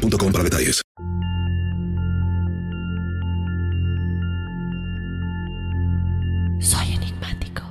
boostmobile para detalles. Soy enigmático.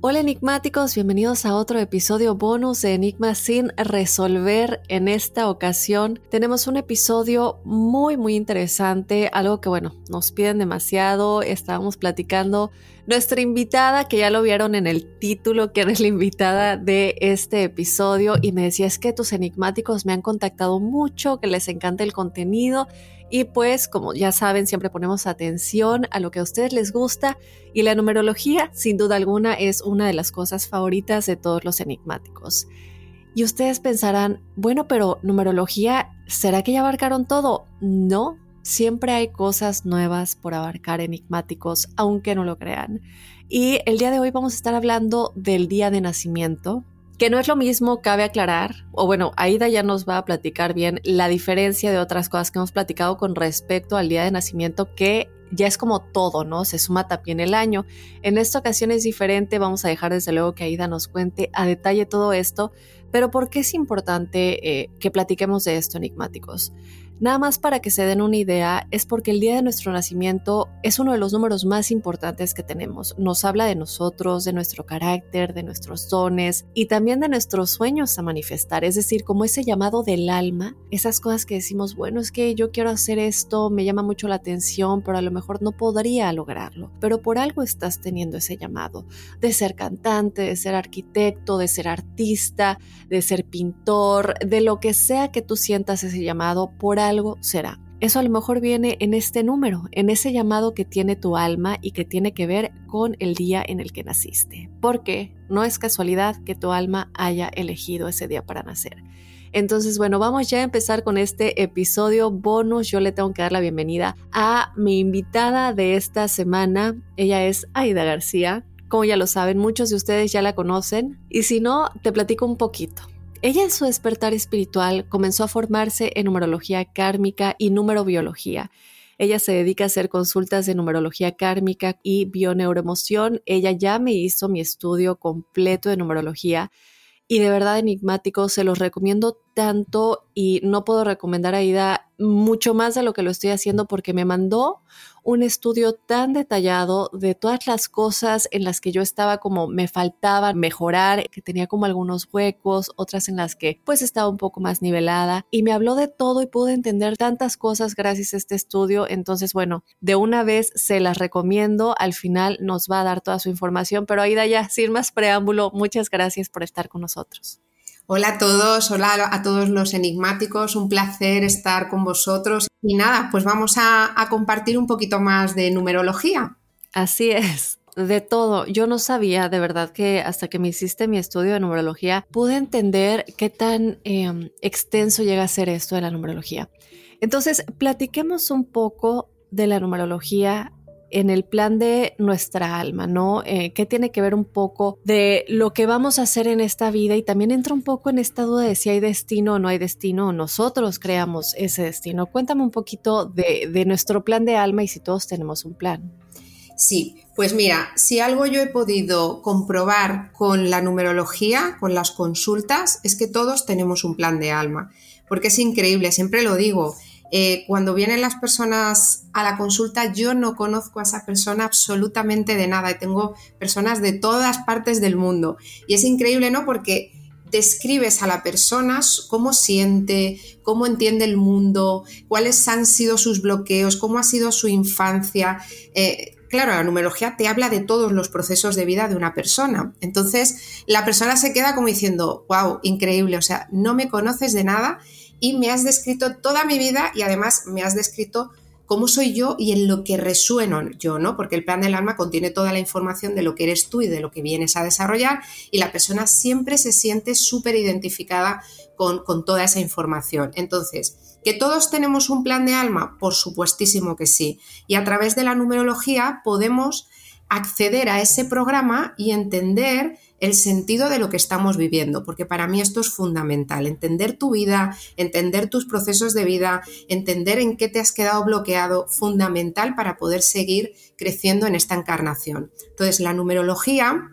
Hola enigmáticos, bienvenidos a otro episodio bonus de Enigma sin resolver. En esta ocasión tenemos un episodio muy muy interesante, algo que bueno, nos piden demasiado, estábamos platicando nuestra invitada, que ya lo vieron en el título, que es la invitada de este episodio, y me decía, es que tus enigmáticos me han contactado mucho, que les encanta el contenido, y pues como ya saben, siempre ponemos atención a lo que a ustedes les gusta, y la numerología, sin duda alguna, es una de las cosas favoritas de todos los enigmáticos. Y ustedes pensarán, bueno, pero numerología, ¿será que ya abarcaron todo? No, Siempre hay cosas nuevas por abarcar enigmáticos, aunque no lo crean. Y el día de hoy vamos a estar hablando del día de nacimiento, que no es lo mismo, cabe aclarar, o bueno, Aida ya nos va a platicar bien la diferencia de otras cosas que hemos platicado con respecto al día de nacimiento, que ya es como todo, ¿no? Se suma también el año. En esta ocasión es diferente, vamos a dejar desde luego que Aida nos cuente a detalle todo esto, pero ¿por qué es importante eh, que platiquemos de esto, enigmáticos? Nada más para que se den una idea, es porque el día de nuestro nacimiento es uno de los números más importantes que tenemos. Nos habla de nosotros, de nuestro carácter, de nuestros dones y también de nuestros sueños a manifestar. Es decir, como ese llamado del alma, esas cosas que decimos, bueno, es que yo quiero hacer esto, me llama mucho la atención, pero a lo mejor no podría lograrlo. Pero por algo estás teniendo ese llamado de ser cantante, de ser arquitecto, de ser artista, de ser pintor, de lo que sea que tú sientas ese llamado, por algo algo será. Eso a lo mejor viene en este número, en ese llamado que tiene tu alma y que tiene que ver con el día en el que naciste. Porque no es casualidad que tu alma haya elegido ese día para nacer. Entonces, bueno, vamos ya a empezar con este episodio bonus. Yo le tengo que dar la bienvenida a mi invitada de esta semana. Ella es Aida García. Como ya lo saben, muchos de ustedes ya la conocen. Y si no, te platico un poquito. Ella en su despertar espiritual comenzó a formarse en numerología kármica y numerobiología. Ella se dedica a hacer consultas de numerología kármica y bioneuroemoción. Ella ya me hizo mi estudio completo de numerología y de verdad enigmático, se los recomiendo tanto y no puedo recomendar a Ida mucho más de lo que lo estoy haciendo porque me mandó un estudio tan detallado de todas las cosas en las que yo estaba como me faltaba mejorar, que tenía como algunos huecos, otras en las que pues estaba un poco más nivelada y me habló de todo y pude entender tantas cosas gracias a este estudio. Entonces, bueno, de una vez se las recomiendo, al final nos va a dar toda su información, pero Aida ya, sin más preámbulo, muchas gracias por estar con nosotros. Hola a todos, hola a todos los enigmáticos, un placer estar con vosotros. Y nada, pues vamos a, compartir un poquito más de numerología. Así es de todo. Yo no sabía de verdad que hasta que me hiciste mi estudio de numerología pude entender qué tan em, extenso llega a ser esto de la numerología. Entonces, platiquemos un poco de la numerología en el plan de nuestra alma, ¿no? Eh, ¿Qué tiene que ver un poco de lo que vamos a hacer en esta vida? Y también entra un poco en esta duda de si hay destino o no hay destino, o nosotros creamos ese destino. Cuéntame un poquito de, de nuestro plan de alma y si todos tenemos un plan. Sí, pues mira, si algo yo he podido comprobar con la numerología, con las consultas, es que todos tenemos un plan de alma, porque es increíble, siempre lo digo, eh, cuando vienen las personas a la consulta, yo no conozco a esa persona absolutamente de nada tengo personas de todas partes del mundo. Y es increíble, ¿no? Porque describes a la persona cómo siente, cómo entiende el mundo, cuáles han sido sus bloqueos, cómo ha sido su infancia. Eh, claro, la numerología te habla de todos los procesos de vida de una persona. Entonces, la persona se queda como diciendo, wow, increíble, o sea, no me conoces de nada y me has descrito toda mi vida y además me has descrito cómo soy yo y en lo que resueno yo, ¿no? Porque el plan del alma contiene toda la información de lo que eres tú y de lo que vienes a desarrollar y la persona siempre se siente súper identificada con, con toda esa información. Entonces, ¿que todos tenemos un plan de alma? Por supuestísimo que sí. Y a través de la numerología podemos acceder a ese programa y entender el sentido de lo que estamos viviendo, porque para mí esto es fundamental, entender tu vida, entender tus procesos de vida, entender en qué te has quedado bloqueado, fundamental para poder seguir creciendo en esta encarnación. Entonces, la numerología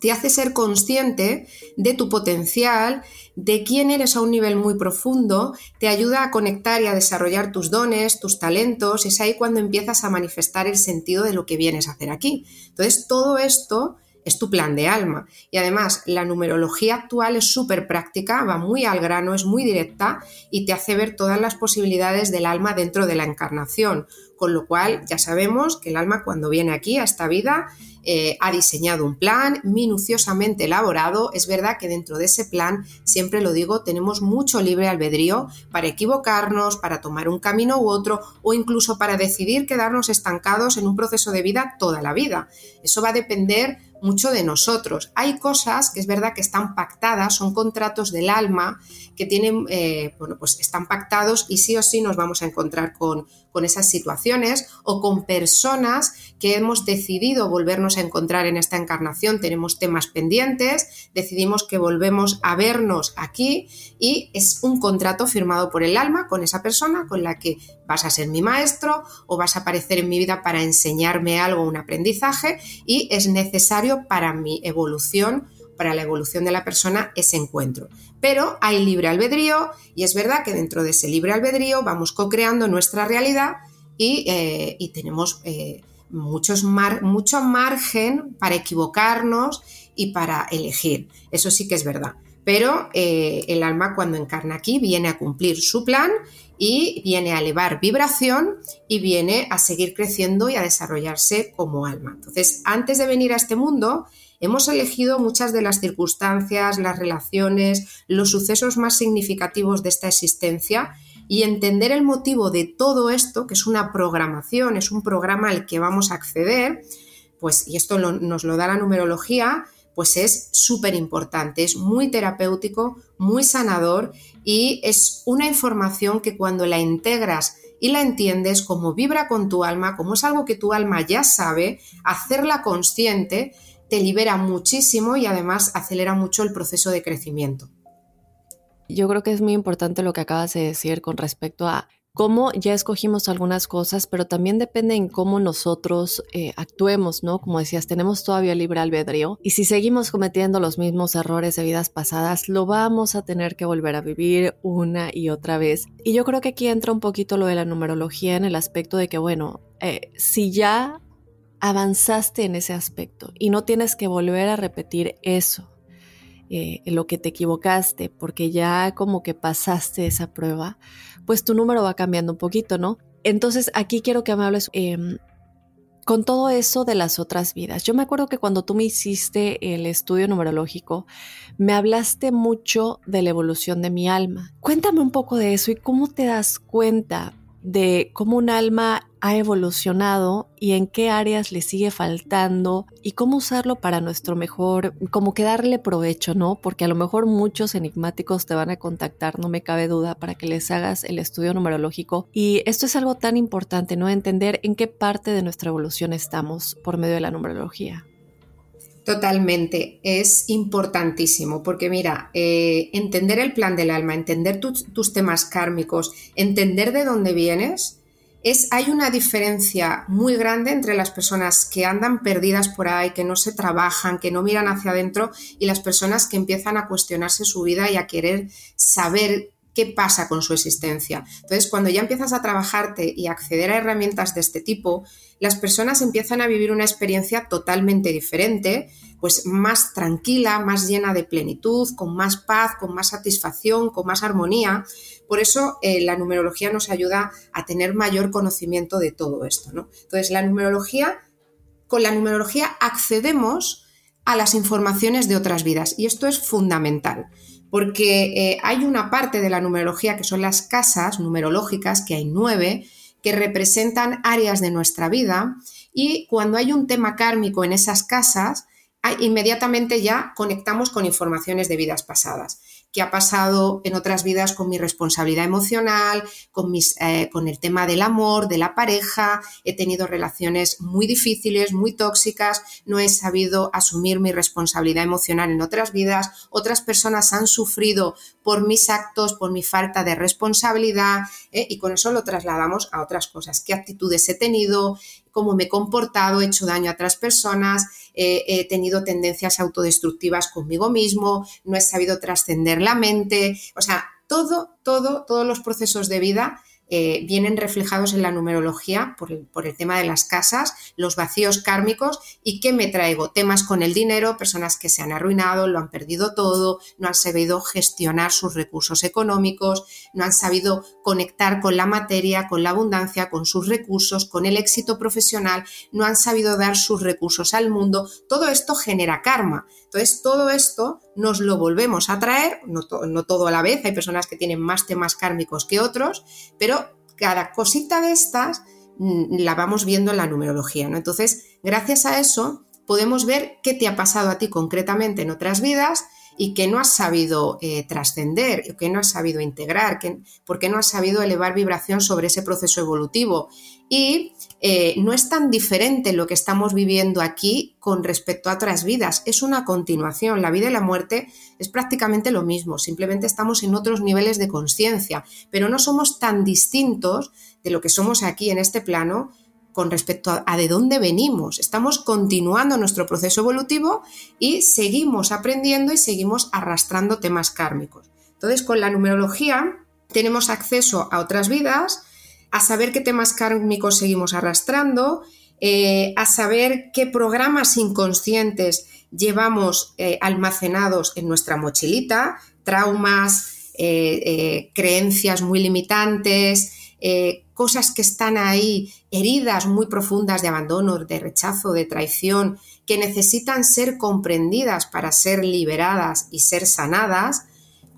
te hace ser consciente de tu potencial, de quién eres a un nivel muy profundo, te ayuda a conectar y a desarrollar tus dones, tus talentos, es ahí cuando empiezas a manifestar el sentido de lo que vienes a hacer aquí. Entonces, todo esto es tu plan de alma. Y además, la numerología actual es súper práctica, va muy al grano, es muy directa y te hace ver todas las posibilidades del alma dentro de la encarnación. Con lo cual, ya sabemos que el alma cuando viene aquí a esta vida eh, ha diseñado un plan minuciosamente elaborado. Es verdad que dentro de ese plan, siempre lo digo, tenemos mucho libre albedrío para equivocarnos, para tomar un camino u otro o incluso para decidir quedarnos estancados en un proceso de vida toda la vida. Eso va a depender mucho de nosotros. Hay cosas que es verdad que están pactadas, son contratos del alma que tienen, eh, bueno, pues están pactados y sí o sí nos vamos a encontrar con, con esas situaciones o con personas que hemos decidido volvernos a encontrar en esta encarnación. Tenemos temas pendientes, decidimos que volvemos a vernos aquí y es un contrato firmado por el alma con esa persona con la que vas a ser mi maestro o vas a aparecer en mi vida para enseñarme algo, un aprendizaje y es necesario para mi evolución para la evolución de la persona ese encuentro. Pero hay libre albedrío y es verdad que dentro de ese libre albedrío vamos co-creando nuestra realidad y, eh, tenemos eh, muchos mucho margen para equivocarnos y para elegir. Eso sí que es verdad. Pero eh, el alma cuando encarna aquí viene a cumplir su plan y viene a elevar vibración y viene a seguir creciendo y a desarrollarse como alma. Entonces, antes de venir a este mundo, Hemos elegido muchas de las circunstancias, las relaciones, los sucesos más significativos de esta existencia y entender el motivo de todo esto, que es una programación, es un programa al que vamos a acceder, pues, y esto nos lo da la numerología, pues es súper importante, es muy terapéutico, muy sanador y es una información que cuando la integras y la entiendes como vibra con tu alma, como es algo que tu alma ya sabe, hacerla consciente te libera muchísimo y además acelera mucho el proceso de crecimiento. Yo creo que es muy importante lo que acabas de decir con respecto a cómo ya escogimos algunas cosas, pero también depende en cómo nosotros eh, actuemos, ¿no? Como decías, tenemos todavía libre albedrío y si seguimos cometiendo los mismos errores de vidas pasadas, lo vamos a tener que volver a vivir una y otra vez. Y yo creo que aquí entra un poquito lo de la numerología en el aspecto de que, bueno, eh, si ya avanzaste en ese aspecto y no tienes que volver a repetir eso, eh, lo que te equivocaste, porque ya como que pasaste esa prueba, pues tu número va cambiando un poquito, ¿no? Entonces aquí quiero que me hables em, con todo eso de las otras vidas. Yo me acuerdo que cuando tú me hiciste el estudio numerológico, me hablaste mucho de la evolución de mi alma. Cuéntame un poco de eso y cómo te das cuenta de cómo un alma ha evolucionado y en qué áreas le sigue faltando y cómo usarlo para nuestro mejor, como que darle provecho, ¿no? Porque a lo mejor muchos enigmáticos te van a contactar, no me cabe duda, para que les hagas el estudio numerológico. Y esto es algo tan importante, ¿no? Entender en qué parte de nuestra evolución estamos por medio de la numerología. Totalmente, es importantísimo porque mira, eh, entender el plan del alma, entender tus temas kármicos, entender de dónde vienes, es, hay una diferencia muy grande entre las personas que andan perdidas por ahí, que no se trabajan, que no miran hacia adentro y las personas que empiezan a cuestionarse su vida y a querer saber qué pasa con su existencia. Entonces, cuando ya empiezas a trabajarte y acceder a herramientas de este tipo, las personas empiezan a vivir una experiencia totalmente diferente, pues más tranquila, más llena de plenitud, con más paz, con más satisfacción, con más armonía. Por eso eh, la numerología nos ayuda a tener mayor conocimiento de todo esto. ¿no? Entonces, la numerología, con la numerología accedemos a las informaciones de otras vidas y esto es fundamental porque eh, hay una parte de la numerología que son las casas numerológicas, que hay nueve, que representan áreas de nuestra vida y cuando hay un tema kármico en esas casas, inmediatamente ya conectamos con informaciones de vidas pasadas qué ha pasado en otras vidas con mi responsabilidad emocional, con, mis, eh, con el tema del amor, de la pareja, he tenido relaciones muy difíciles, muy tóxicas, no he sabido asumir mi responsabilidad emocional en otras vidas, otras personas han sufrido por mis actos, por mi falta de responsabilidad eh, y con eso lo trasladamos a otras cosas, qué actitudes he tenido, cómo me he comportado, he hecho daño a otras personas, he tenido tendencias autodestructivas conmigo mismo, no he sabido trascender la mente, o sea, todo, todo, todos los procesos de vida eh, vienen reflejados en la numerología por el, tema de las casas, los vacíos kármicos y qué me traigo. Temas con el dinero, personas que se han arruinado, lo han perdido todo, no han sabido gestionar sus recursos económicos, no han sabido conectar con la materia, con la abundancia, con sus recursos, con el éxito profesional, no han sabido dar sus recursos al mundo. Todo esto genera karma. Entonces, todo esto nos lo volvemos a traer, no, todo a la vez, hay personas que tienen más temas kármicos que otros, pero cada cosita de estas mm, la vamos viendo en la numerología, ¿no? Entonces, gracias a eso podemos ver qué te ha pasado a ti concretamente en otras vidas y que no has sabido eh, trascender, que no has sabido integrar, que, porque no has sabido elevar vibración sobre ese proceso evolutivo. Y eh, no es tan diferente lo que estamos viviendo aquí con respecto a otras vidas, es una continuación. La vida y la muerte es prácticamente lo mismo, simplemente estamos en otros niveles de conciencia, pero no somos tan distintos de lo que somos aquí en este plano con respecto a, de dónde venimos. Estamos continuando nuestro proceso evolutivo y seguimos aprendiendo y seguimos arrastrando temas kármicos. Entonces, con la numerología tenemos acceso a otras vidas, a saber qué temas kármicos seguimos arrastrando, eh, a saber qué programas inconscientes llevamos eh, almacenados en nuestra mochilita, traumas, eh, creencias muy limitantes, cosas que están ahí, heridas muy profundas de abandono, de rechazo, de traición, que necesitan ser comprendidas para ser liberadas y ser sanadas.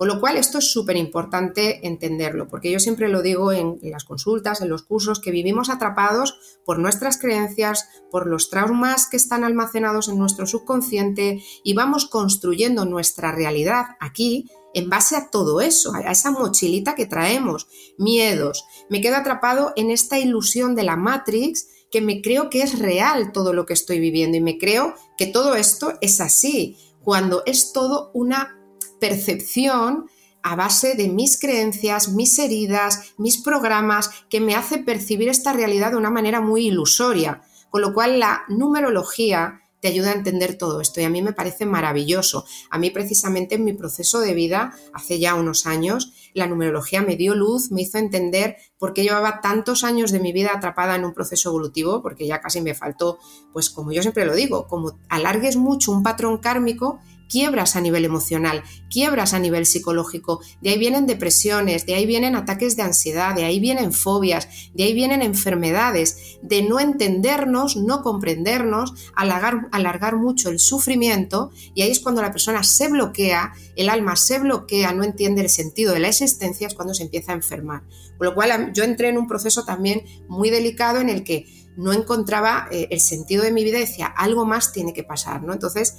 Con lo cual esto es súper importante entenderlo, porque yo siempre lo digo en, las consultas, en los cursos, que vivimos atrapados por nuestras creencias, por los traumas que están almacenados en nuestro subconsciente y vamos construyendo nuestra realidad aquí en base a todo eso, a esa mochilita que traemos, miedos. Me quedo atrapado en esta ilusión de la Matrix que me creo que es real todo lo que estoy viviendo y me creo que todo esto es así, cuando es todo una percepción a base de mis creencias, mis heridas, mis programas, que me hace percibir esta realidad de una manera muy ilusoria. Con lo cual la numerología te ayuda a entender todo esto y a mí me parece maravilloso. A mí precisamente en mi proceso de vida, hace ya unos años, la numerología me dio luz, me hizo entender por qué llevaba tantos años de mi vida atrapada en un proceso evolutivo, porque ya casi me faltó, pues como yo siempre lo digo, como alargues mucho un patrón kármico, quiebras a nivel emocional, quiebras a nivel psicológico, de ahí vienen depresiones, de ahí vienen ataques de ansiedad, de ahí vienen fobias, de ahí vienen enfermedades, de no entendernos, no comprendernos, alargar, mucho el sufrimiento y ahí es cuando la persona se bloquea, el alma se bloquea, no entiende el sentido de la existencia, es cuando se empieza a enfermar. Con lo cual yo entré en un proceso también muy delicado en el que no encontraba eh, el sentido de mi vida decía, algo más tiene que pasar, ¿no? Entonces,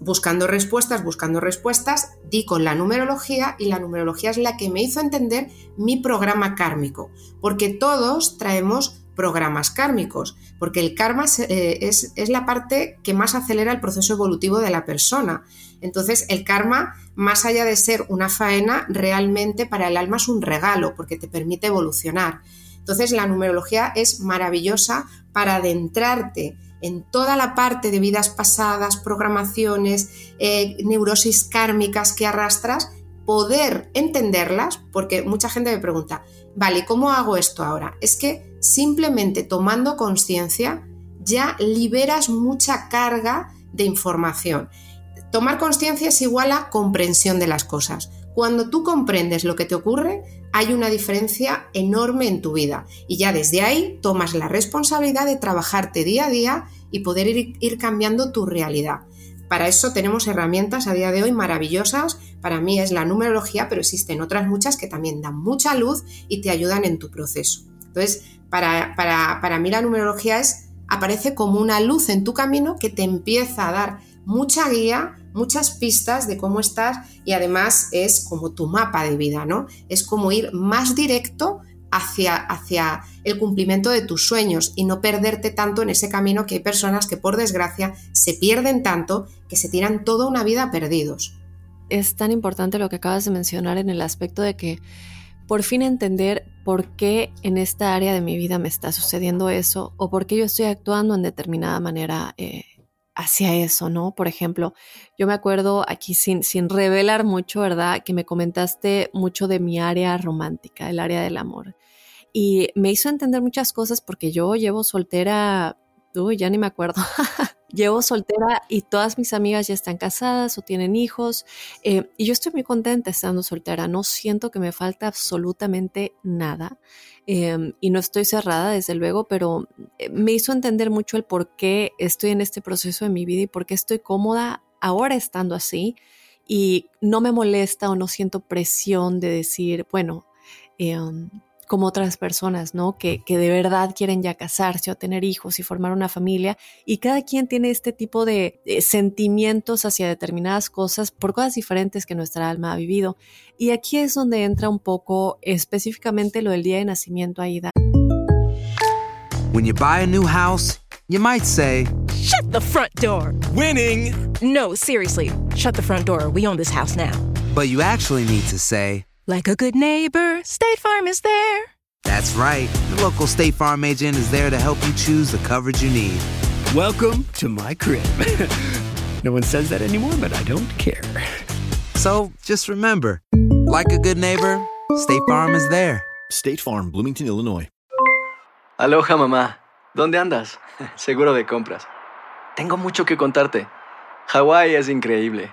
buscando respuestas, buscando respuestas, di con la numerología y la numerología es la que me hizo entender mi programa kármico, porque todos traemos programas kármicos, porque el karma eh, es, es, la parte que más acelera el proceso evolutivo de la persona. Entonces, el karma, más allá de ser una faena, realmente para el alma es un regalo, porque te permite evolucionar. Entonces, la numerología es maravillosa para adentrarte en toda la parte de vidas pasadas, programaciones, eh, neurosis kármicas que arrastras, poder entenderlas, porque mucha gente me pregunta, vale, ¿cómo hago esto ahora? Es que simplemente tomando conciencia ya liberas mucha carga de información. Tomar conciencia es igual a comprensión de las cosas. Cuando tú comprendes lo que te ocurre, hay una diferencia enorme en tu vida y ya desde ahí tomas la responsabilidad de trabajarte día a día y poder ir, cambiando tu realidad. Para eso tenemos herramientas a día de hoy maravillosas. Para mí es la numerología, pero existen otras muchas que también dan mucha luz y te ayudan en tu proceso. Entonces, para, para, para mí la numerología es, aparece como una luz en tu camino que te empieza a dar mucha guía, muchas pistas de cómo estás y además es como tu mapa de vida, ¿no? Es como ir más directo hacia, hacia el cumplimiento de tus sueños y no perderte tanto en ese camino que hay personas que por desgracia se pierden tanto que se tiran toda una vida perdidos. Es tan importante lo que acabas de mencionar en el aspecto de que por fin entender por qué en esta área de mi vida me está sucediendo eso o por qué yo estoy actuando en determinada manera eh, hacia eso, ¿no? Por ejemplo, yo me acuerdo aquí sin, sin revelar mucho, ¿verdad? Que me comentaste mucho de mi área romántica, el área del amor. Y me hizo entender muchas cosas porque yo llevo soltera, uy, ya ni me acuerdo, llevo soltera y todas mis amigas ya están casadas o tienen hijos. Eh, y yo estoy muy contenta estando soltera, no siento que me falta absolutamente nada. Em, y no estoy cerrada, desde luego, pero eh, me hizo entender mucho el por qué estoy en este proceso de mi vida y por qué estoy cómoda ahora estando así y no me molesta o no siento presión de decir, bueno, em, como otras personas, ¿no? Que, que, de verdad quieren ya casarse o tener hijos y formar una familia. Y cada quien tiene este tipo de, sentimientos hacia determinadas cosas por cosas diferentes que nuestra alma ha vivido. Y aquí es donde entra un poco específicamente lo del día de nacimiento, Aida. When you buy a new house, you might say, Shut the front door! Winning! No, seriously, shut the front door. We own this house now. But you actually need to say, like a good neighbor, State Farm is there. That's right. The local State Farm agent is there to help you choose the coverage you need. Welcome to my crib. no one says that anymore, but I don't care. So just remember like a good neighbor, State Farm is there. State Farm, Bloomington, Illinois. Aloha, mamá. ¿Dónde andas? Seguro de compras. Tengo mucho que contarte. Hawái es increíble.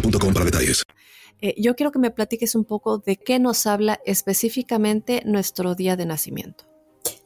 para detalles. Eh, yo quiero que me platiques un poco de qué nos habla específicamente nuestro día de nacimiento.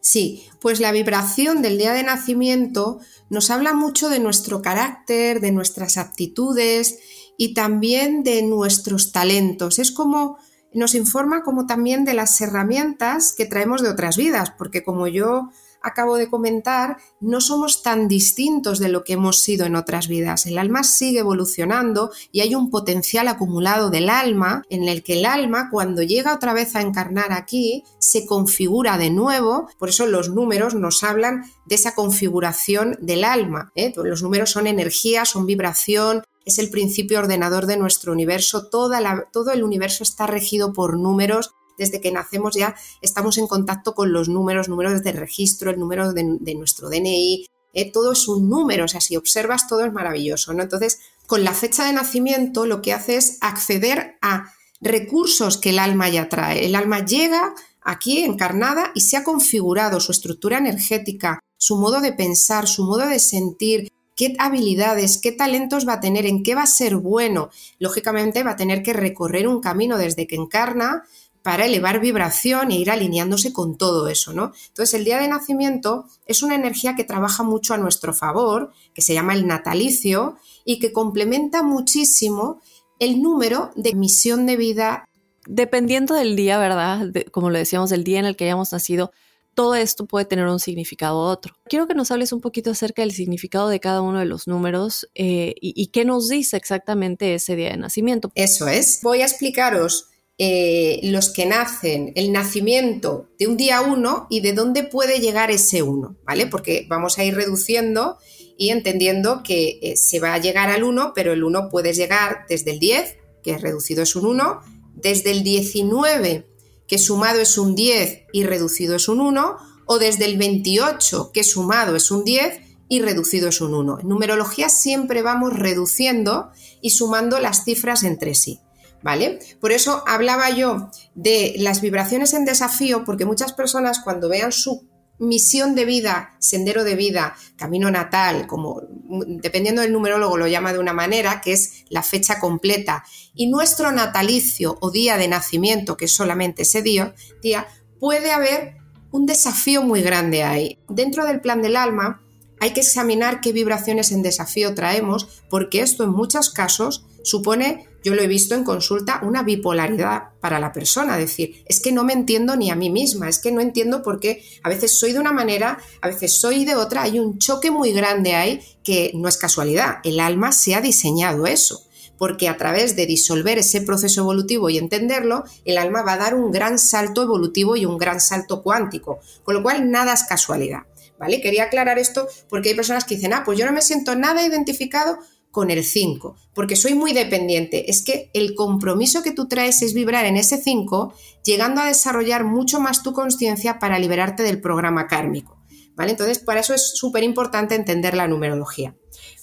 Sí, pues la vibración del día de nacimiento nos habla mucho de nuestro carácter, de nuestras aptitudes y también de nuestros talentos. Es como nos informa como también de las herramientas que traemos de otras vidas, porque como yo acabo de comentar, no somos tan distintos de lo que hemos sido en otras vidas. El alma sigue evolucionando y hay un potencial acumulado del alma en el que el alma cuando llega otra vez a encarnar aquí se configura de nuevo. Por eso los números nos hablan de esa configuración del alma. ¿eh? Los números son energía, son vibración, es el principio ordenador de nuestro universo, todo el universo está regido por números desde que nacemos ya estamos en contacto con los números, números de registro, el número de, nuestro DNI, eh, todo es un número, o sea, si observas todo es maravilloso, ¿no? Entonces, con la fecha de nacimiento lo que hace es acceder a recursos que el alma ya trae. El alma llega aquí encarnada y se ha configurado su estructura energética, su modo de pensar, su modo de sentir, qué habilidades, qué talentos va a tener, en qué va a ser bueno. Lógicamente va a tener que recorrer un camino desde que encarna para elevar vibración e ir alineándose con todo eso, ¿no? Entonces, el día de nacimiento es una energía que trabaja mucho a nuestro favor, que se llama el natalicio y que complementa muchísimo el número de misión de vida. Dependiendo del día, ¿verdad? como lo decíamos, del día en el que hayamos nacido, todo esto puede tener un significado u otro. Quiero que nos hables un poquito acerca del significado de cada uno de los números eh, y, y qué nos dice exactamente ese día de nacimiento. Eso es. Voy a explicaros eh, los que nacen, el nacimiento de un día uno y de dónde puede llegar ese uno, ¿vale? Porque vamos a ir reduciendo y entendiendo que eh, se va a llegar al 1, pero el 1 puedes llegar desde el 10, que reducido es un 1, desde el 19, que sumado es un 10 y reducido es un 1, o desde el 28, que sumado es un 10 y reducido es un 1. En numerología siempre vamos reduciendo y sumando las cifras entre sí. ¿Vale? Por eso hablaba yo de las vibraciones en desafío, porque muchas personas cuando vean su misión de vida, sendero de vida, camino natal, como dependiendo del numerólogo lo llama de una manera, que es la fecha completa, y nuestro natalicio o día de nacimiento, que es solamente ese día, día puede haber un desafío muy grande ahí. Dentro del plan del alma hay que examinar qué vibraciones en desafío traemos, porque esto en muchos casos supone yo lo he visto en consulta, una bipolaridad para la persona, decir, es que no me entiendo ni a mí misma, es que no entiendo por qué a veces soy de una manera, a veces soy de otra, hay un choque muy grande ahí que no es casualidad, el alma se ha diseñado eso porque a través de disolver ese proceso evolutivo y entenderlo, el alma va a dar un gran salto evolutivo y un gran salto cuántico, con lo cual nada es casualidad. ¿Vale? Quería aclarar esto porque hay personas que dicen, ah, pues yo no me siento nada identificado con el 5, porque soy muy dependiente. Es que el compromiso que tú traes es vibrar en ese 5, llegando a desarrollar mucho más tu conciencia para liberarte del programa kármico. ¿Vale? Entonces, para eso es súper importante entender la numerología.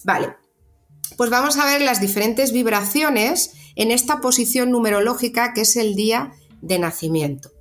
Vale, pues vamos a ver las diferentes vibraciones en esta posición numerológica que es el día de nacimiento.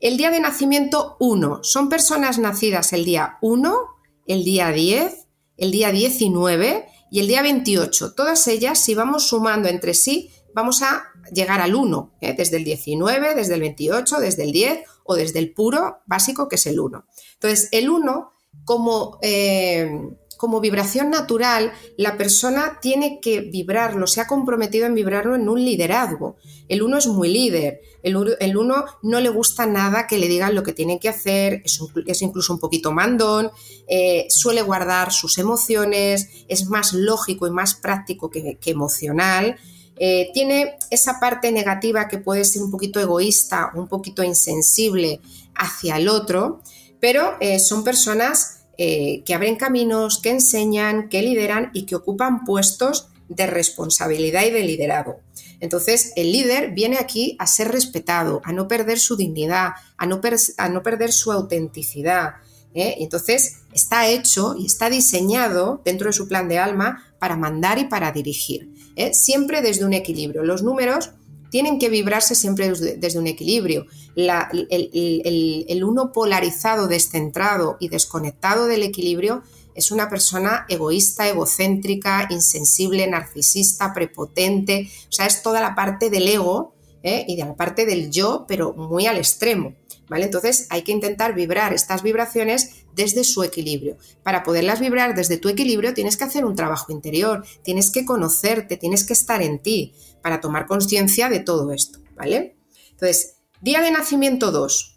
El día de nacimiento 1 son personas nacidas el día 1, el día 10, el día 19 y el día 28. Todas ellas, si vamos sumando entre sí, vamos a llegar al 1, ¿eh? desde el 19, desde el 28, desde el 10 o desde el puro básico que es el 1. Entonces, el 1 como... Eh, como vibración natural, la persona tiene que vibrarlo, se ha comprometido en vibrarlo en un liderazgo. El uno es muy líder, el, uno no le gusta nada que le digan lo que tiene que hacer, es, incluso un poquito mandón, eh, suele guardar sus emociones, es más lógico y más práctico que, emocional. Eh, tiene esa parte negativa que puede ser un poquito egoísta, un poquito insensible hacia el otro, pero eh, son personas eh, que abren caminos, que enseñan, que lideran y que ocupan puestos de responsabilidad y de liderazgo. Entonces, el líder viene aquí a ser respetado, a no perder su dignidad, a no, a no perder su autenticidad. ¿eh? Entonces, está hecho y está diseñado dentro de su plan de alma para mandar y para dirigir, ¿eh? siempre desde un equilibrio. Los números tienen que vibrarse siempre desde, un equilibrio. el, uno polarizado, descentrado y desconectado del equilibrio es una persona egoísta, egocéntrica, insensible, narcisista, prepotente. O sea, es toda la parte del ego ¿eh? y de la parte del yo, pero muy al extremo. ¿Vale? Entonces hay que intentar vibrar estas vibraciones desde su equilibrio. Para poderlas vibrar desde tu equilibrio tienes que hacer un trabajo interior, tienes que conocerte, tienes que estar en ti para tomar conciencia de todo esto, ¿vale? Entonces, día de nacimiento 2.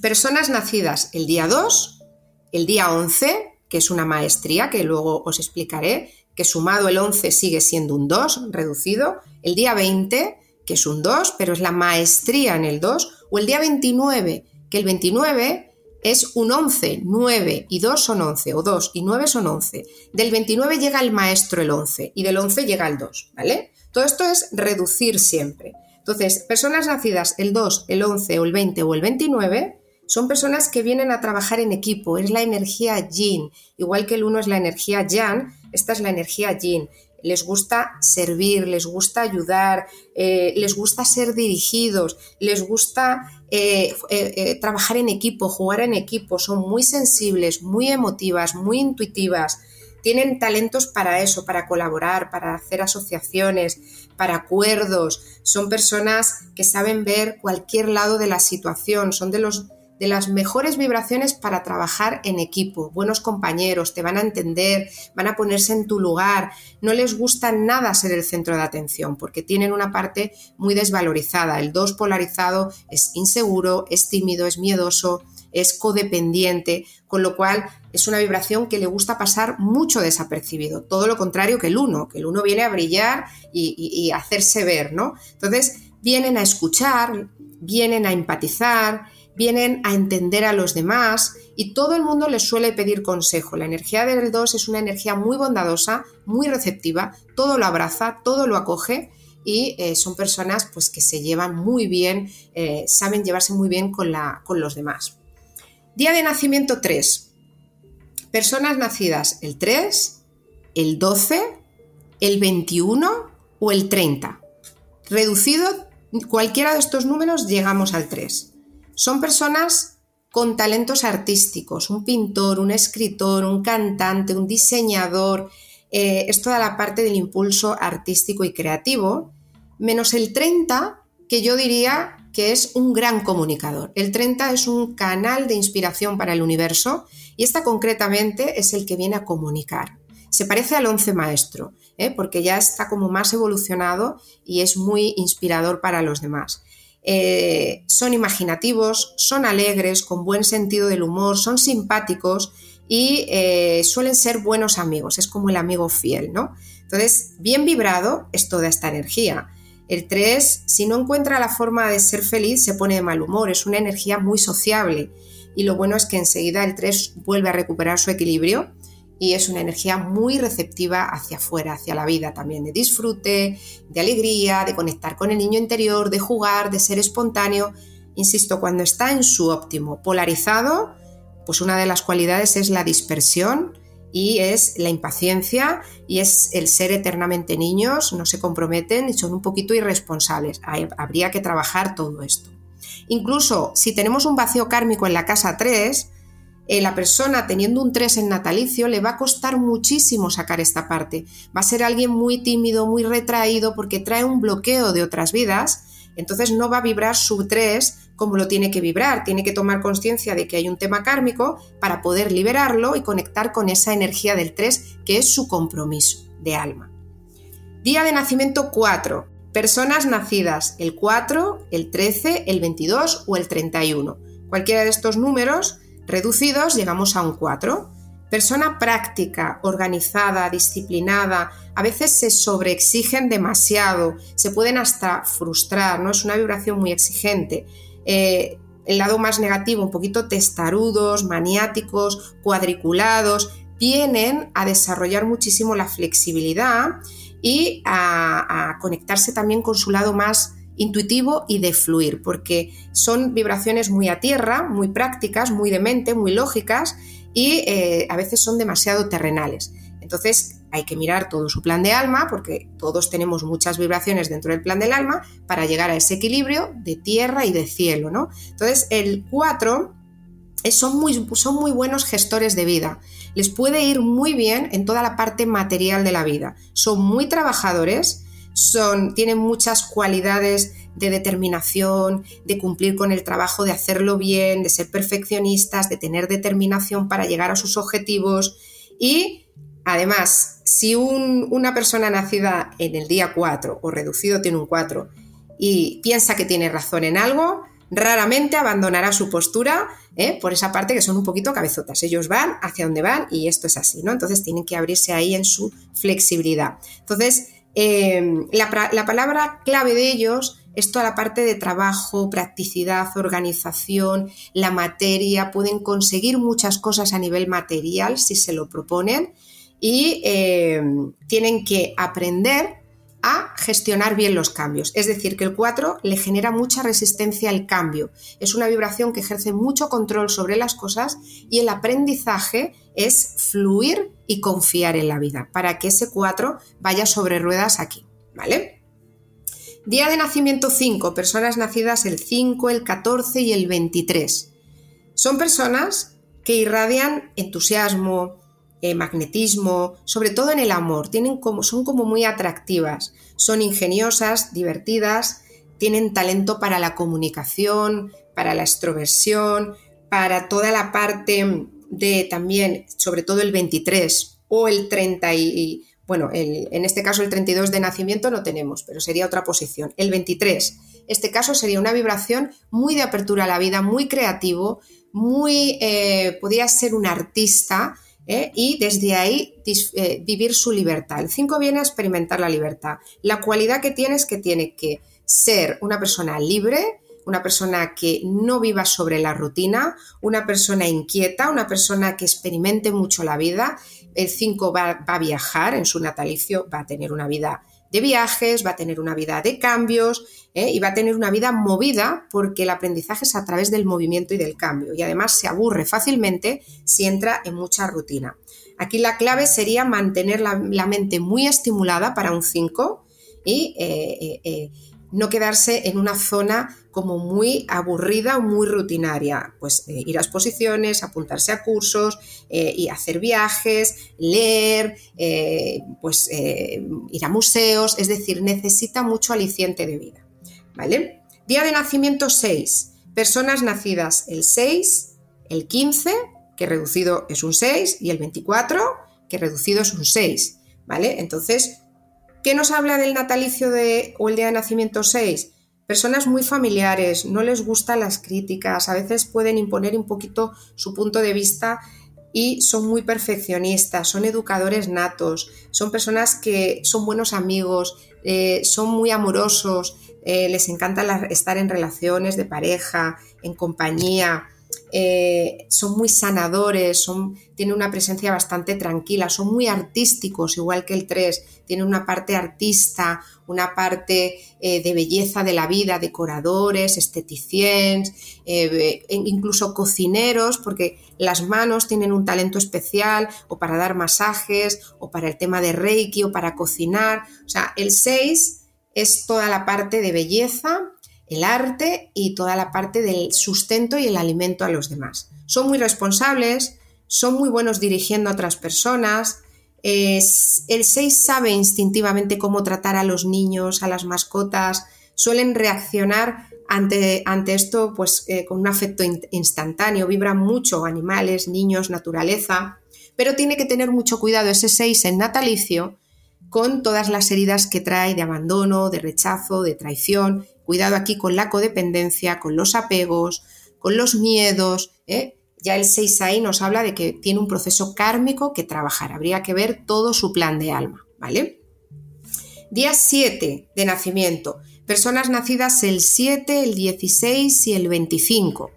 Personas nacidas el día 2, el día 11, que es una maestría que luego os explicaré, que sumado el 11 sigue siendo un 2 reducido, el día 20, que es un 2, pero es la maestría en el 2, o el día 29, que el 29 es un 11, 9 y 2 son 11, o 2 y 9 son 11. Del 29 llega el maestro el 11 y del 11 llega el 2, ¿vale? Todo esto es reducir siempre. Entonces, personas nacidas el 2, el 11 o el 20 o el 29 son personas que vienen a trabajar en equipo, es la energía yin, igual que el 1 es la energía yang, esta es la energía yin. Les gusta servir, les gusta ayudar, eh, les gusta ser dirigidos, les gusta eh, eh, trabajar en equipo, jugar en equipo, son muy sensibles, muy emotivas, muy intuitivas tienen talentos para eso, para colaborar, para hacer asociaciones, para acuerdos, son personas que saben ver cualquier lado de la situación, son de los las mejores vibraciones para trabajar en equipo, buenos compañeros, te van a entender, van a ponerse en tu lugar, no les gusta nada ser el centro de atención porque tienen una parte muy desvalorizada, el 2 polarizado es inseguro, es tímido, es miedoso, es codependiente, con lo cual es una vibración que le gusta pasar mucho desapercibido, todo lo contrario que el 1, que el 1 viene a brillar y, y hacerse ver, ¿no? Entonces, vienen a escuchar, vienen a empatizar, vienen a entender a los demás y todo el mundo les suele pedir consejo. La energía del 2 es una energía muy bondadosa, muy receptiva, todo lo abraza, todo lo acoge y eh, son personas pues, que se llevan muy bien, eh, saben llevarse muy bien con, la, con los demás. Día de nacimiento 3. Personas nacidas el 3, el 12, el 21 o el 30. Reducido cualquiera de estos números llegamos al 3. Son personas con talentos artísticos, un pintor, un escritor, un cantante, un diseñador, eh, es toda la parte del impulso artístico y creativo, menos el 30, que yo diría que es un gran comunicador. El 30 es un canal de inspiración para el universo y esta concretamente es el que viene a comunicar. Se parece al 11 maestro, ¿eh? porque ya está como más evolucionado y es muy inspirador para los demás. Eh, son imaginativos, son alegres, con buen sentido del humor, son simpáticos y eh, suelen ser buenos amigos, es como el amigo fiel, ¿no? Entonces, bien vibrado es toda esta energía. El 3, si no encuentra la forma de ser feliz, se pone de mal humor, es una energía muy sociable y lo bueno es que enseguida el 3 vuelve a recuperar su equilibrio y es una energía muy receptiva hacia afuera, hacia la vida también, de disfrute, de alegría, de conectar con el niño interior, de jugar, de ser espontáneo. Insisto, cuando está en su óptimo polarizado, pues una de las cualidades es la dispersión y es la impaciencia y es el ser eternamente niños, no se comprometen y son un poquito irresponsables. Habría que trabajar todo esto. Incluso si tenemos un vacío kármico en la casa 3, eh, la persona teniendo un 3 en natalicio le va a costar muchísimo sacar esta parte. Va a ser alguien muy tímido, muy retraído porque trae un bloqueo de otras vidas, entonces no va a vibrar su 3 como lo tiene que vibrar, tiene que tomar conciencia de que hay un tema kármico para poder liberarlo y conectar con esa energía del 3 que es su compromiso de alma. Día de nacimiento 4. Personas nacidas el 4, el 13, el 22 o el 31. Cualquiera de estos números Reducidos llegamos a un 4. Persona práctica, organizada, disciplinada, a veces se sobreexigen demasiado, se pueden hasta frustrar, ¿no? Es una vibración muy exigente. Eh, el lado más negativo, un poquito testarudos, maniáticos, cuadriculados, vienen a desarrollar muchísimo la flexibilidad y a conectarse también con su lado más intuitivo y de fluir, porque son vibraciones muy a tierra, muy prácticas, muy de mente, muy lógicas y eh, a veces son demasiado terrenales. Entonces hay que mirar todo su plan de alma, porque todos tenemos muchas vibraciones dentro del plan del alma, para llegar a ese equilibrio de tierra y de cielo. ¿no? Entonces el 4 son muy, son muy buenos gestores de vida. Les puede ir muy bien en toda la parte material de la vida. Son muy trabajadores, son, tienen muchas cualidades de determinación, de cumplir con el trabajo, de hacerlo bien, de ser perfeccionistas, de tener determinación para llegar a sus objetivos y además, si una persona nacida en el día 4 o reducido tiene un 4 y piensa que tiene razón en algo, raramente abandonará su postura ¿eh? por esa parte que son un poquito cabezotas. Ellos van hacia donde van y esto es así, ¿no? Entonces tienen que abrirse ahí en su flexibilidad. Entonces, Em, la, palabra clave de ellos es toda la parte de trabajo, practicidad, organización, la materia, pueden conseguir muchas cosas a nivel material si se lo proponen y em, tienen que aprender a gestionar bien los cambios. Es decir, que el 4 le genera mucha resistencia al cambio. Es una vibración que ejerce mucho control sobre las cosas y el aprendizaje es fluir y confiar en la vida para que ese 4 vaya sobre ruedas aquí, ¿vale? Día de nacimiento 5, personas nacidas el 5, el 14 y el 23. Son personas que irradian entusiasmo, eh, magnetismo, sobre todo en el amor, tienen como, son como muy atractivas, son ingeniosas, divertidas, tienen talento para la comunicación, para la extroversión, para toda la parte de también, sobre todo el 23 o el 30 y, bueno, en este caso el 32 de nacimiento no tenemos, pero sería otra posición. El 23, este caso sería una vibración muy de apertura a la vida, muy creativo, muy, eh, podría ser un artista, ¿eh? y desde ahí eh, vivir su libertad. El 5 viene a experimentar la libertad. La cualidad que tiene es que tiene que ser una persona libre, una persona que no viva sobre la rutina, una persona inquieta, una persona que experimente mucho la vida. El 5 va, a viajar en su natalicio, va a tener una vida de viajes, va a tener una vida de cambios ¿eh? y va a tener una vida movida porque el aprendizaje es a través del movimiento y del cambio y además se aburre fácilmente si entra en mucha rutina. Aquí la clave sería mantener la, mente muy estimulada para un 5 y eh, eh, no quedarse en una zona como muy aburrida o muy rutinaria. Pues ir a exposiciones, apuntarse a cursos y hacer viajes, leer, pues ir a museos, es decir, necesita mucho aliciente de vida. ¿Vale? Día de nacimiento 6. Personas nacidas el 6, el 15, que reducido es un 6, y el 24, que reducido es un 6. ¿Vale? Entonces, ¿Qué nos habla del natalicio de, o el día de nacimiento 6? Personas muy familiares, no les gustan las críticas, a veces pueden imponer un poquito su punto de vista y son muy perfeccionistas, son educadores natos, son personas que son buenos amigos, eh, son muy amorosos, eh, les encanta estar en relaciones de pareja, en compañía, eh, son muy sanadores, tienen una presencia bastante tranquila, son muy artísticos, igual que el 3, tienen una parte artista, una parte eh, de belleza de la vida, decoradores, esteticiens, eh, incluso cocineros, porque las manos tienen un talento especial o para dar masajes o para el tema de Reiki o para cocinar. O sea, el 6 es toda la parte de belleza, el arte y toda la parte del sustento y el alimento a los demás. Son muy responsables, son muy buenos dirigiendo a otras personas. el 6 sabe instintivamente cómo tratar a los niños, a las mascotas, suelen reaccionar ante, esto pues, eh, con un afecto instantáneo, vibran mucho animales, niños, naturaleza, pero tiene que tener mucho cuidado ese 6 en natalicio con todas las heridas que trae de abandono, de rechazo, de traición Cuidado aquí con la codependencia, con los apegos, con los miedos. ¿eh? Ya el 6 ahí nos habla de que tiene un proceso kármico que trabajar. Habría que ver todo su plan de alma, ¿vale? Día 7 de nacimiento. Personas nacidas el 7, el 16 y el 25.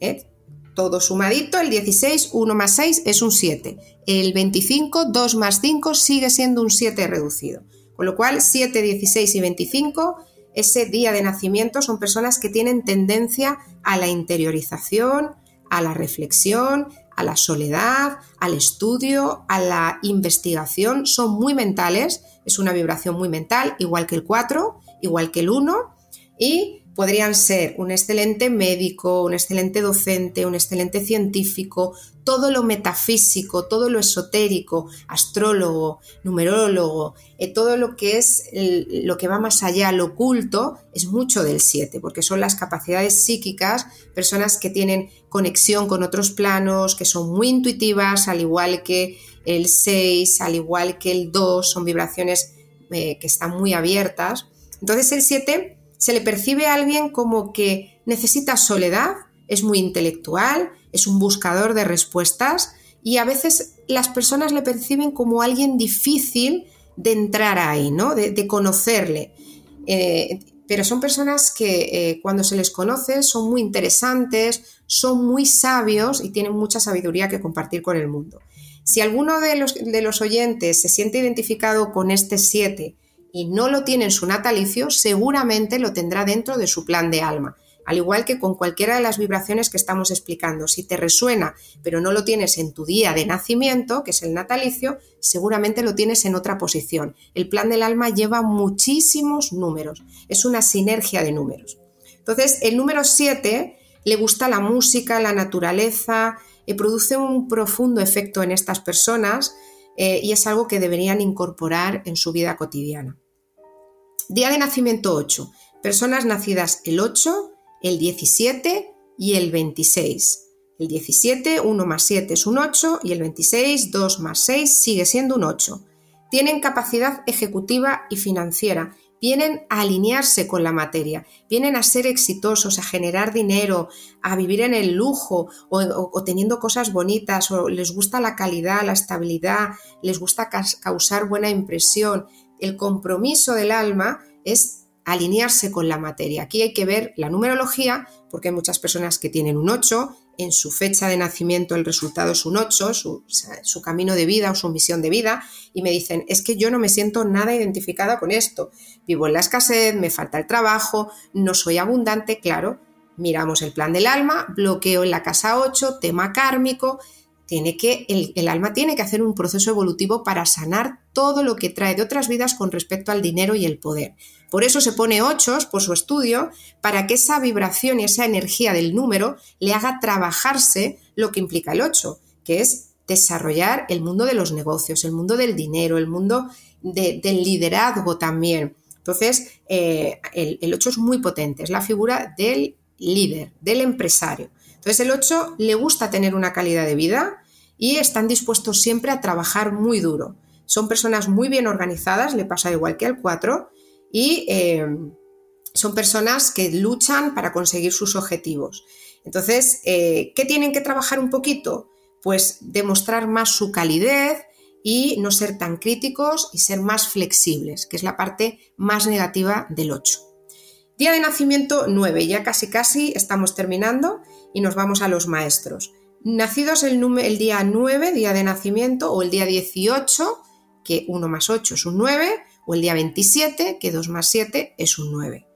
¿eh? Todo sumadito, el 16, 1 más 6 es un 7. El 25, 2 más 5 sigue siendo un 7 reducido. Con lo cual, 7, 16 y 25 ese día de nacimiento son personas que tienen tendencia a la interiorización, a la reflexión, a la soledad, al estudio, a la investigación. Son muy mentales, es una vibración muy mental, igual que el 4, igual que el 1, y podrían ser un excelente médico, un excelente docente, un excelente científico, todo lo metafísico, todo lo esotérico, astrólogo, numerólogo, eh, todo lo que es lo que va más allá, lo oculto, es mucho del 7, porque son las capacidades psíquicas, personas que tienen conexión con otros planos, que son muy intuitivas, al igual que el 6, al igual que el 2, son vibraciones eh, que están muy abiertas. Entonces el 7 se le percibe a alguien como que necesita soledad, es muy intelectual, es un buscador de respuestas y a veces las personas le perciben como alguien difícil de entrar ahí, ¿no? de, conocerle. Eh, pero son personas que eh, cuando se les conoce son muy interesantes, son muy sabios y tienen mucha sabiduría que compartir con el mundo. Si alguno de los, de los oyentes se siente identificado con este 7 y no lo tiene en su natalicio, seguramente lo tendrá dentro de su plan de alma. Al igual que con cualquiera de las vibraciones que estamos explicando, si te resuena pero no lo tienes en tu día de nacimiento, que es el natalicio, seguramente lo tienes en otra posición. El plan del alma lleva muchísimos números, es una sinergia de números. Entonces, el número 7 le gusta la música, la naturaleza, y produce un profundo efecto en estas personas eh, y es algo que deberían incorporar en su vida cotidiana. Día de nacimiento 8. Personas nacidas el 8, el 17 y el 26. El 17, 1 más 7 es un 8 y el 26, 2 más 6 sigue siendo un 8. Tienen capacidad ejecutiva y financiera vienen a alinearse con la materia, vienen a ser exitosos, a generar dinero, a vivir en el lujo o, teniendo cosas bonitas, o les gusta la calidad, la estabilidad, les gusta causar buena impresión. El compromiso del alma es alinearse con la materia. Aquí hay que ver la numerología, porque hay muchas personas que tienen un 8, en su fecha de nacimiento el resultado es un 8, su, camino de vida o su misión de vida, y me dicen, es que yo no me siento nada identificada con esto, vivo en la escasez, me falta el trabajo, no soy abundante, claro, miramos el plan del alma, bloqueo en la casa 8, tema kármico, tiene que, el, alma tiene que hacer un proceso evolutivo para sanar todo lo que trae de otras vidas con respecto al dinero y el poder. Por eso se pone 8 por su estudio, para que esa vibración y esa energía del número le haga trabajarse lo que implica el 8, que es desarrollar el mundo de los negocios, el mundo del dinero, el mundo del liderazgo también. Entonces, eh, el 8 es muy potente, es la figura del líder, del empresario. Entonces el 8 le gusta tener una calidad de vida y están dispuestos siempre a trabajar muy duro. Son personas muy bien organizadas, le pasa igual que al 4, y eh, son personas que luchan para conseguir sus objetivos. Entonces, eh, ¿qué tienen que trabajar un poquito? Pues demostrar más su calidez y no ser tan críticos y ser más flexibles, que es la parte más negativa del 8. Día de nacimiento 9, ya casi casi estamos terminando y nos vamos a los maestros. Nacidos el, el día 9, día de nacimiento, o el día 18, que 1 más 8 es un 9, o el día 27, que 2 más 7 es un 9.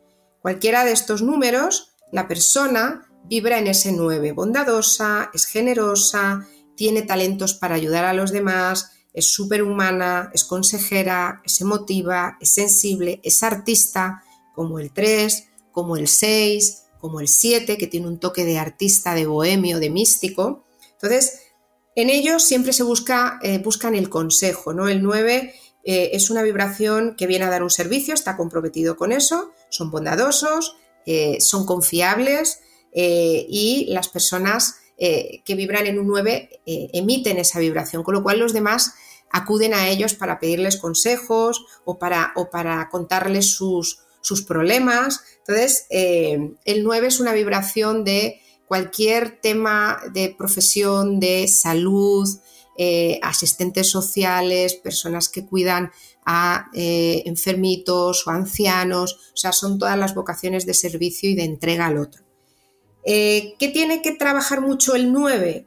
Cualquiera de estos números, la persona vibra en ese 9, bondadosa, es generosa, tiene talentos para ayudar a los demás, es superhumana, es consejera, es emotiva, es sensible, es artista, como el 3, como el 6, como el 7, que tiene un toque de artista, de bohemio, de místico. Entonces, en ellos siempre se busca, eh, buscan el consejo, ¿no? El 9 eh, es una vibración que viene a dar un servicio, está comprometido con eso, son bondadosos, eh, son confiables y las personas que vibran en un 9 emiten esa vibración, con lo cual los demás acuden a ellos para pedirles consejos o para, o para contarles sus, sus problemas. Entonces, eh, el 9 es una vibración de cualquier tema de profesión, de salud, eh, asistentes sociales, personas que cuidan a eh, enfermitos o ancianos, o sea, son todas las vocaciones de servicio y de entrega al otro. ¿Qué tiene que trabajar mucho el 9?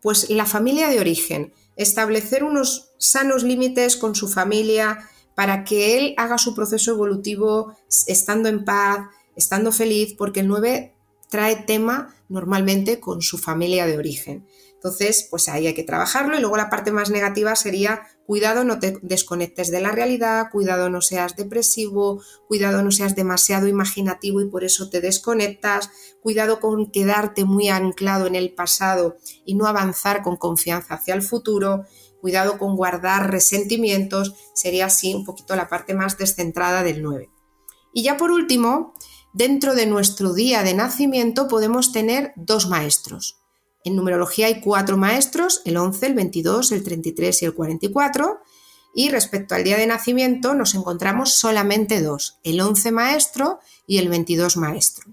Pues la familia de origen, establecer unos sanos límites con su familia, para que él haga su proceso evolutivo estando en paz, estando feliz, porque el 9 trae tema normalmente con su familia de origen. Entonces, pues ahí hay que trabajarlo y luego la parte más negativa sería cuidado no te desconectes de la realidad, cuidado no seas depresivo, cuidado no seas demasiado imaginativo y por eso te desconectas, cuidado con quedarte muy anclado en el pasado y no avanzar con confianza hacia el futuro cuidado con guardar resentimientos, sería así un poquito la parte más descentrada del 9. Y ya por último, dentro de nuestro día de nacimiento podemos tener dos maestros. En numerología hay cuatro maestros, el 11, el 22, el 33 y el 44. Y respecto al día de nacimiento nos encontramos solamente dos, el 11 maestro y el 22 maestro.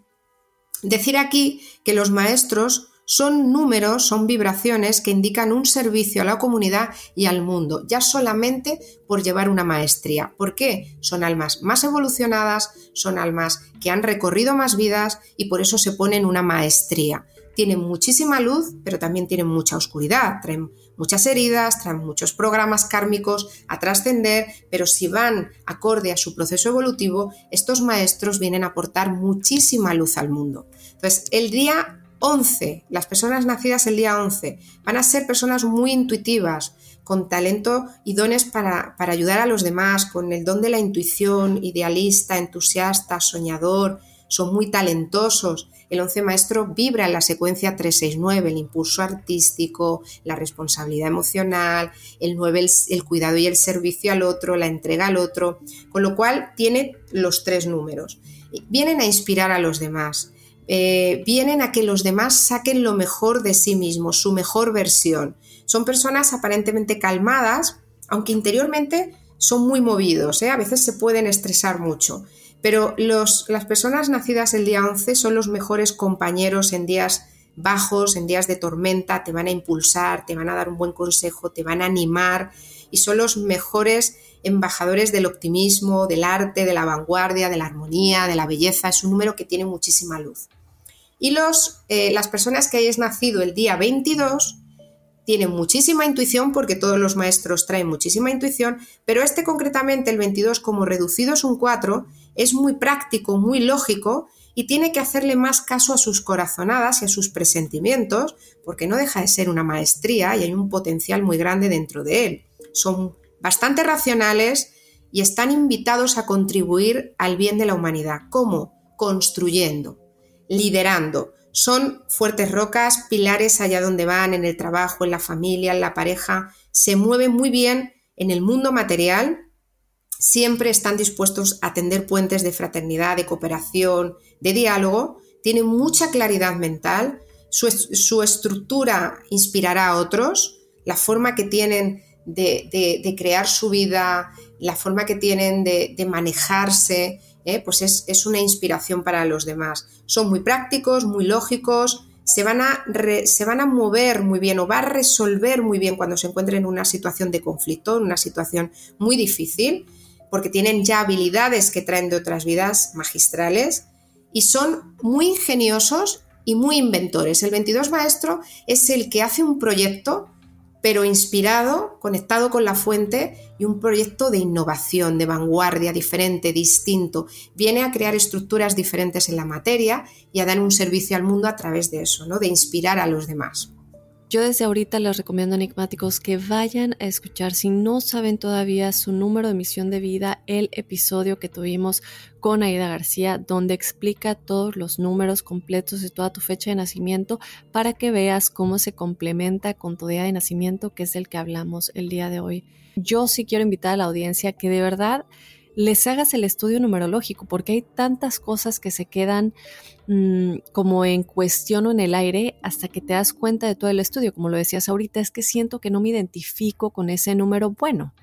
Decir aquí que los maestros son números, son vibraciones que indican un servicio a la comunidad y al mundo, ya solamente por llevar una maestría. ¿Por qué? Son almas más evolucionadas, son almas que han recorrido más vidas y por eso se ponen una maestría. Tienen muchísima luz, pero también tienen mucha oscuridad, traen muchas heridas, traen muchos programas kármicos a trascender, pero si van acorde a su proceso evolutivo, estos maestros vienen a aportar muchísima luz al mundo. Entonces, el día 11, las personas nacidas el día 11, van a ser personas muy intuitivas, con talento y dones para, ayudar a los demás, con el don de la intuición, idealista, entusiasta, soñador, son muy talentosos. El 11 maestro vibra en la secuencia 369, el impulso artístico, la responsabilidad emocional, el 9, el cuidado y el servicio al otro, la entrega al otro, con lo cual tiene los tres números. Vienen a inspirar a los demás eh, vienen a que los demás saquen lo mejor de sí mismos, su mejor versión. Son personas aparentemente calmadas, aunque interiormente son muy movidos, ¿eh? a veces se pueden estresar mucho. Pero las personas nacidas el día 11 son los mejores compañeros en días bajos, en días de tormenta, te van a impulsar, te van a dar un buen consejo, te van a animar y son los mejores embajadores del optimismo, del arte, de la vanguardia, de la armonía, de la belleza. Es un número que tiene muchísima luz. Y los, eh, las personas que hayáis nacido el día 22 tienen muchísima intuición porque todos los maestros traen muchísima intuición, pero este concretamente, el 22, como reducido es un 4, es muy práctico, muy lógico y tiene que hacerle más caso a sus corazonadas y a sus presentimientos, porque no deja de ser una maestría y hay un potencial muy grande dentro de él. Son bastante racionales y están invitados a contribuir al bien de la humanidad. ¿Cómo? Construyendo, liderando. Son fuertes rocas, pilares allá donde van, en el trabajo, en la familia, en la pareja. Se mueven muy bien en el mundo material. Siempre están dispuestos a tender puentes de fraternidad, de cooperación, de diálogo. Tienen mucha claridad mental. Su, su estructura inspirará a otros. La forma que tienen de, crear su vida, la forma que tienen de, manejarse, ¿eh? pues es, una inspiración para los demás. Son muy prácticos, muy lógicos, se van, a se van a mover muy bien o va a resolver muy bien cuando se encuentren en una situación de conflicto, en una situación muy difícil, porque tienen ya habilidades que traen de otras vidas magistrales y son muy ingeniosos y muy inventores. El 22 maestro es el que hace un proyecto pero inspirado, conectado con la fuente y un proyecto de innovación, de vanguardia, diferente, distinto. Viene a crear estructuras diferentes en la materia y a dar un servicio al mundo a través de eso, ¿no? de inspirar a los demás. Yo desde ahorita les recomiendo enigmáticos que vayan a escuchar, si no saben todavía su número de misión de vida, el episodio que tuvimos con Aida García, donde explica todos los números completos de toda tu fecha de nacimiento para que veas cómo se complementa con tu día de nacimiento, que es el que hablamos el día de hoy. Yo sí quiero invitar a la audiencia que de verdad les hagas el estudio numerológico, porque hay tantas cosas que se quedan mm, como en cuestión o en el aire hasta que te das cuenta de todo el estudio. Como lo decías ahorita, es que siento que no me identifico con ese número. Bueno,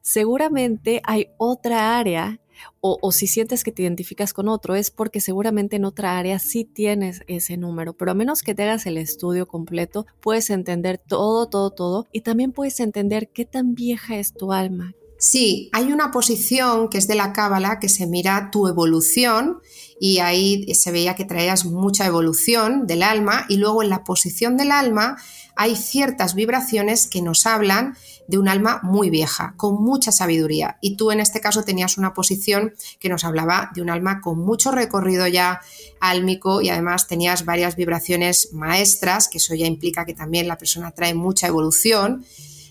seguramente hay otra área o, o, si sientes que te identificas con otro, es porque seguramente en otra área sí tienes ese número, pero a menos que te hagas el estudio completo, puedes entender todo, todo, todo y también puedes entender qué tan vieja es tu alma, Sí, hay una posición que es de la cábala que se mira tu evolución y ahí se veía que traías mucha evolución del alma y luego en la posición del alma hay ciertas vibraciones que nos hablan de un alma muy vieja, con mucha sabiduría. Y tú en este caso tenías una posición que nos hablaba de un alma con mucho recorrido ya álmico y además tenías varias vibraciones maestras, que eso ya implica que también la persona trae mucha evolución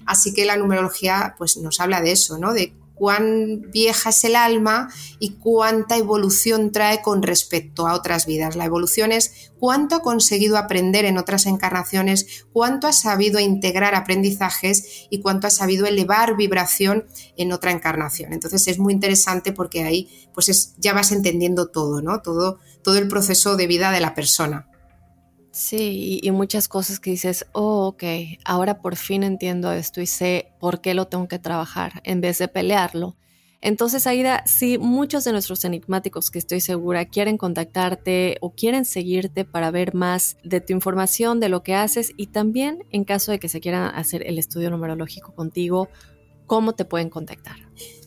Así que la numerología pues, nos habla de eso, ¿no? de cuán vieja es el alma y cuánta evolución trae con respecto a otras vidas. La evolución es cuánto ha conseguido aprender en otras encarnaciones, cuánto ha sabido integrar aprendizajes y cuánto ha sabido elevar vibración en otra encarnación. Entonces es muy interesante porque ahí pues ya vas entendiendo todo, ¿no? Todo, todo el proceso de vida de la persona. Sí, y, muchas cosas que dices, oh, ok, ahora por fin entiendo esto y sé por qué lo tengo que trabajar en vez de pelearlo. Entonces, Aida, si muchos de nuestros enigmáticos que estoy segura quieren contactarte o quieren seguirte para ver más de tu información, de lo que haces y también en caso de que se quieran hacer el estudio numerológico contigo, ¿cómo te pueden contactar?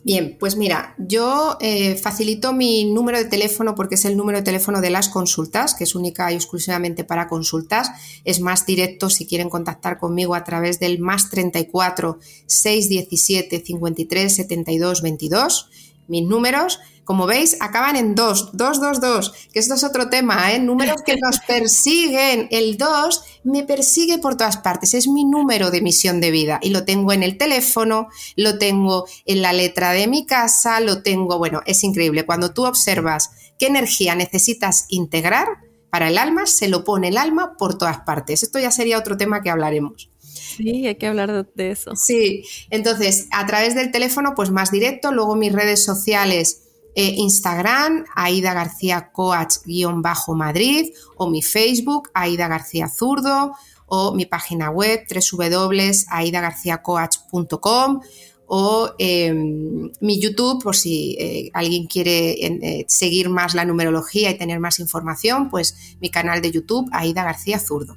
Bien, pues mira, yo eh, facilito mi número de teléfono porque es el número de teléfono de las consultas, que es única y exclusivamente para consultas. Es más directo si quieren contactar conmigo a través del más 34 617 53 72 22. Mis números como veis, acaban en 2, 2, 2, 2, que esto es otro tema, ¿eh? Números que nos persiguen. El 2 me persigue por todas partes, es mi número de misión de vida y lo tengo en el teléfono, lo tengo en la letra de mi casa, lo tengo, bueno, es increíble. Cuando tú observas qué energía necesitas integrar para el alma, se lo pone el alma por todas partes. Esto ya sería otro tema que hablaremos. Sí, hay que hablar de eso. Sí, entonces a través del teléfono, pues más directo, luego mis redes sociales eh, Instagram, Aida García Coach-Madrid, o mi Facebook, Aida García Zurdo, o mi página web, www.aidagarciacoach.com, o em, mi YouTube, por si eh, alguien quiere eh, seguir más la numerología y tener más información, pues mi canal de YouTube, Aida García Zurdo.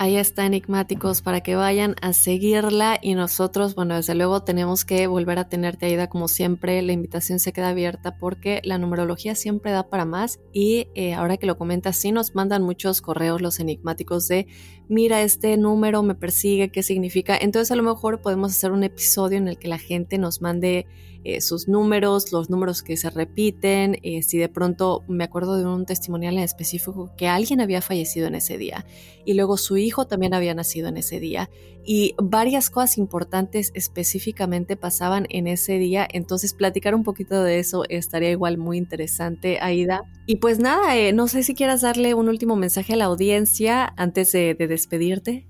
Ahí está Enigmáticos para que vayan a seguirla y nosotros, bueno, desde luego tenemos que volver a tenerte Aida como siempre. La invitación se queda abierta porque la numerología siempre da para más y eh, ahora que lo comentas, sí nos mandan muchos correos los enigmáticos de mira este número me persigue, qué significa. Entonces a lo mejor podemos hacer un episodio en el que la gente nos mande eh, sus números, los números que se repiten, eh, si de pronto me acuerdo de un testimonial en específico que alguien había fallecido en ese día y luego su hijo también había nacido en ese día y varias cosas importantes específicamente pasaban en ese día, entonces platicar un poquito de eso estaría igual muy interesante, Aida. Y pues nada, eh, no sé si quieras darle un último mensaje a la audiencia antes de despedirte.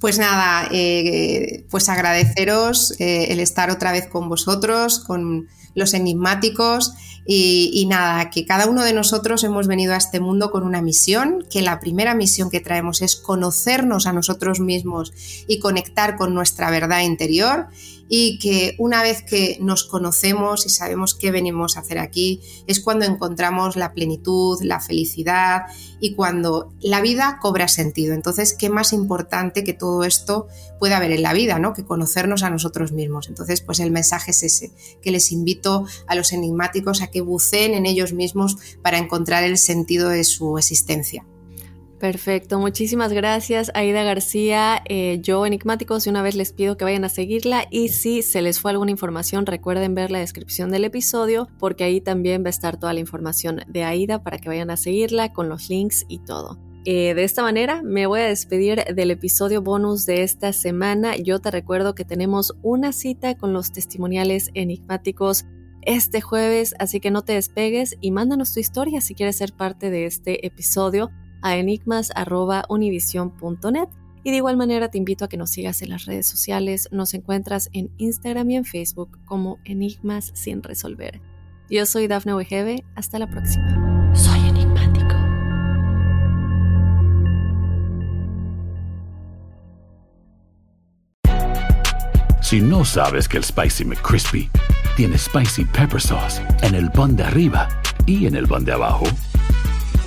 Pues nada, eh, pues agradeceros eh, el estar otra vez con vosotros, con los enigmáticos y, nada, que cada uno de nosotros hemos venido a este mundo con una misión, que la primera misión que traemos es conocernos a nosotros mismos y conectar con nuestra verdad interior y que una vez que nos conocemos y sabemos qué venimos a hacer aquí, es cuando encontramos la plenitud, la felicidad y cuando la vida cobra sentido. Entonces, ¿qué más importante que todo esto puede haber en la vida, ¿no? Que conocernos a nosotros mismos. Entonces, pues el mensaje es ese, que les invito a los enigmáticos a que buceen en ellos mismos para encontrar el sentido de su existencia. Perfecto, muchísimas gracias Aida García. Eh, yo Enigmáticos una vez les pido que vayan a seguirla y si se les fue alguna información recuerden ver la descripción del episodio porque ahí también va a estar toda la información de Aida para que vayan a seguirla con los links y todo. Eh, de esta manera me voy a despedir del episodio bonus de esta semana. Yo te recuerdo que tenemos una cita con los testimoniales enigmáticos este jueves, así que no te despegues y mándanos tu historia si quieres ser parte de este episodio a enigmas.univision.net. Y de igual manera te invito a que nos sigas en las redes sociales. Nos encuentras en Instagram y en Facebook como Enigmas sin resolver. Yo soy Dafne Wegebe. Hasta la próxima. Soy enigmático. Si no sabes que el Spicy McCrispy tiene Spicy Pepper Sauce en el pan de arriba y en el pan de abajo,